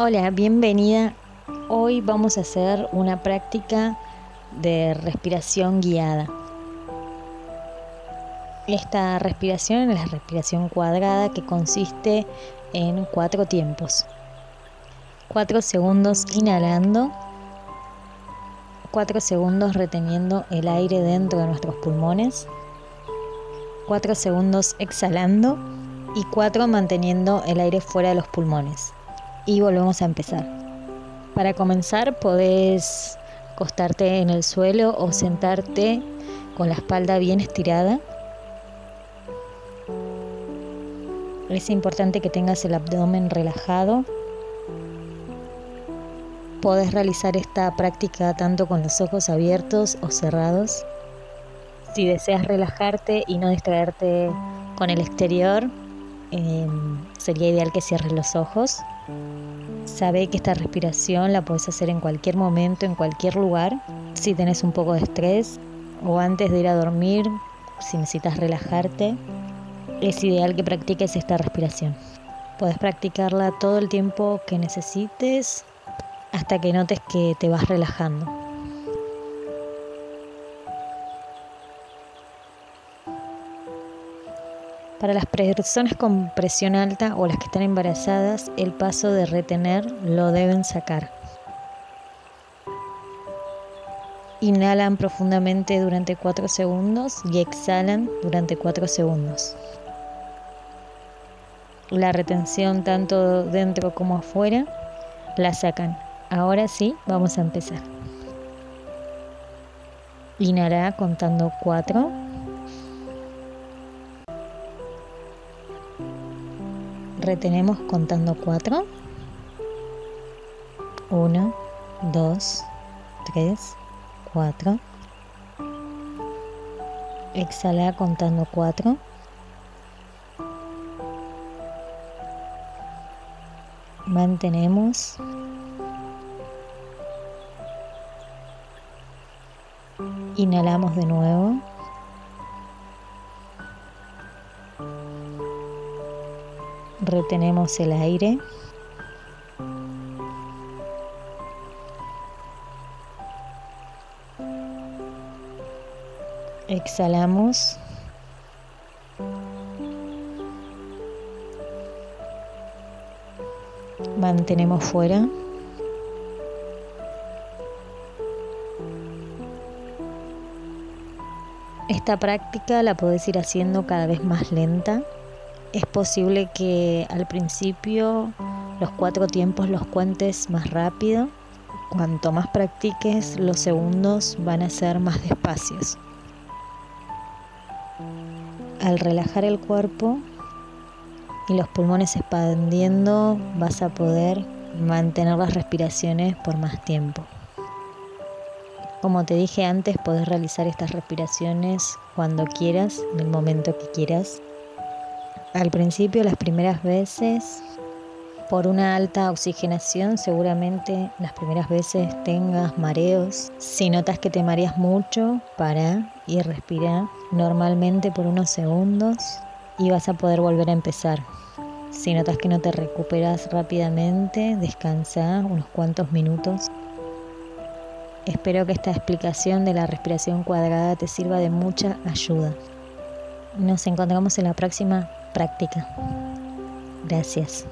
Hola, bienvenida. Hoy vamos a hacer una práctica de respiración guiada. Esta respiración es la respiración cuadrada que consiste en cuatro tiempos. Cuatro segundos inhalando, cuatro segundos reteniendo el aire dentro de nuestros pulmones, cuatro segundos exhalando y cuatro manteniendo el aire fuera de los pulmones y volvemos a empezar. Para comenzar podés acostarte en el suelo o sentarte con la espalda bien estirada. Es importante que tengas el abdomen relajado. Podés realizar esta práctica tanto con los ojos abiertos o cerrados. Si deseas relajarte y no distraerte con el exterior, em, sería ideal que cierres los ojos. Sabe que esta respiración la puedes hacer en cualquier momento, en cualquier lugar. Si tenés un poco de estrés o antes de ir a dormir, si necesitas relajarte, es ideal que practiques esta respiración. Puedes practicarla todo el tiempo que necesites hasta que notes que te vas relajando. Para las personas con presión alta o las que están embarazadas, el paso de retener lo deben sacar. Inhalan profundamente durante 4 segundos y exhalan durante 4 segundos. La retención tanto dentro como afuera la sacan. Ahora sí, vamos a empezar. Inhala contando 4. Retenemos contando cuatro. Uno, dos, tres, cuatro. Exhala contando cuatro. Mantenemos. Inhalamos de nuevo. Retenemos el aire. Exhalamos. Mantenemos fuera. Esta práctica la podés ir haciendo cada vez más lenta es posible que al principio los cuatro tiempos los cuentes más rápido. Cuanto más practiques, los segundos van a ser más despacios. Al relajar el cuerpo y los pulmones expandiendo, vas a poder mantener las respiraciones por más tiempo. Como te dije antes, puedes realizar estas respiraciones cuando quieras, en el momento que quieras. Al principio, las primeras veces, por una alta oxigenación, seguramente las primeras veces tengas mareos. Si notas que te mareas mucho, para y respira normalmente por unos segundos y vas a poder volver a empezar. Si notas que no te recuperas rápidamente, descansa unos cuantos minutos. Espero que esta explicación de la respiración cuadrada te sirva de mucha ayuda. Nos encontramos en la próxima práctica. Gracias.